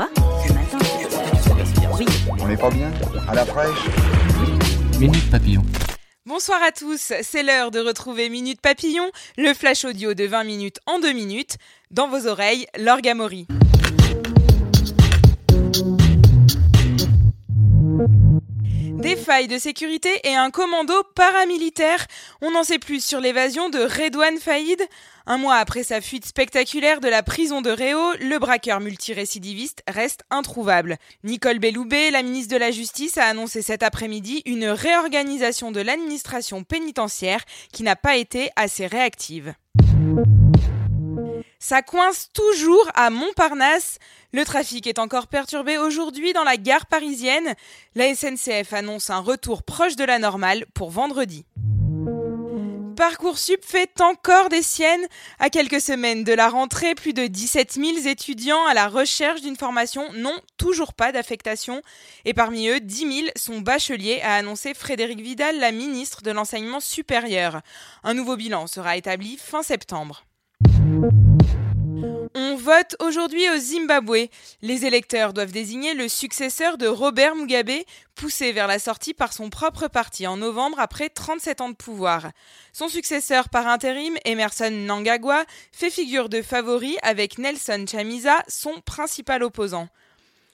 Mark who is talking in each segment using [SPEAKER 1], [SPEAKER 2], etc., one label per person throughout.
[SPEAKER 1] Quoi Ce matin Oui.
[SPEAKER 2] On n'est pas bien À la fraîche
[SPEAKER 3] Minute Papillon.
[SPEAKER 4] Bonsoir à tous, c'est l'heure de retrouver Minute Papillon, le flash audio de 20 minutes en 2 minutes. Dans vos oreilles, l'orgamori. Des failles de sécurité et un commando paramilitaire. On en sait plus sur l'évasion de Redouane Faïd. Un mois après sa fuite spectaculaire de la prison de Réau, le braqueur multirécidiviste reste introuvable. Nicole Belloubet, la ministre de la Justice, a annoncé cet après-midi une réorganisation de l'administration pénitentiaire qui n'a pas été assez réactive. Ça coince toujours à Montparnasse. Le trafic est encore perturbé aujourd'hui dans la gare parisienne. La SNCF annonce un retour proche de la normale pour vendredi. Parcoursup fait encore des siennes. À quelques semaines de la rentrée, plus de 17 000 étudiants à la recherche d'une formation n'ont toujours pas d'affectation. Et parmi eux, 10 000 sont bacheliers, a annoncé Frédéric Vidal, la ministre de l'Enseignement supérieur. Un nouveau bilan sera établi fin septembre. On vote aujourd'hui au Zimbabwe. Les électeurs doivent désigner le successeur de Robert Mugabe, poussé vers la sortie par son propre parti en novembre après 37 ans de pouvoir. Son successeur par intérim, Emerson Nangagwa, fait figure de favori avec Nelson Chamisa, son principal opposant.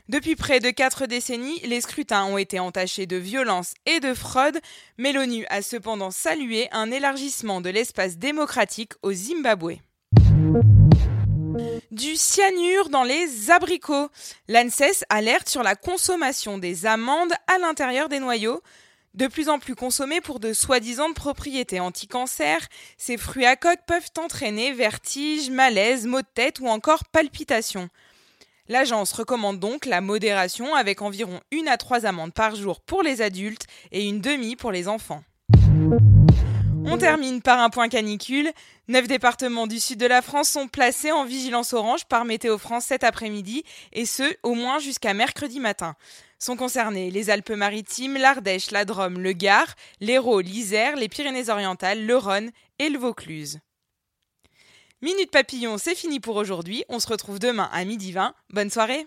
[SPEAKER 4] Depuis près de quatre décennies, les scrutins ont été entachés de violence et de fraude, mais l'ONU a cependant salué un élargissement de l'espace démocratique au Zimbabwe. Du cyanure dans les abricots. L'ANSES alerte sur la consommation des amandes à l'intérieur des noyaux. De plus en plus consommés pour de soi-disant propriétés anti-cancer, ces fruits à coque peuvent entraîner vertiges, malaises, maux de tête ou encore palpitations. L'agence recommande donc la modération avec environ une à trois amandes par jour pour les adultes et une demi pour les enfants. On termine par un point canicule. Neuf départements du sud de la France sont placés en vigilance orange par Météo France cet après-midi, et ce, au moins jusqu'à mercredi matin. Sont concernés les Alpes-Maritimes, l'Ardèche, la Drôme, le Gard, l'Hérault, l'Isère, les Pyrénées-Orientales, le Rhône et le Vaucluse. Minute Papillon, c'est fini pour aujourd'hui. On se retrouve demain à midi 20. Bonne soirée!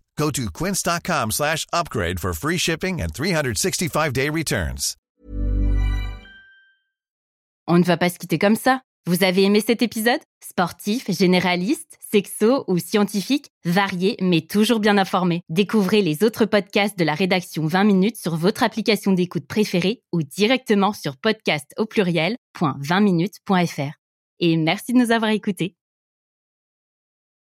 [SPEAKER 5] Go to quince.com slash upgrade for free shipping and 365-day returns.
[SPEAKER 6] On ne va pas se quitter comme ça. Vous avez aimé cet épisode? Sportif, généraliste, sexo ou scientifique, varié mais toujours bien informé. Découvrez les autres podcasts de la rédaction 20 minutes sur votre application d'écoute préférée ou directement sur podcast au pluriel.20minutes.fr. Et merci de nous avoir écoutés.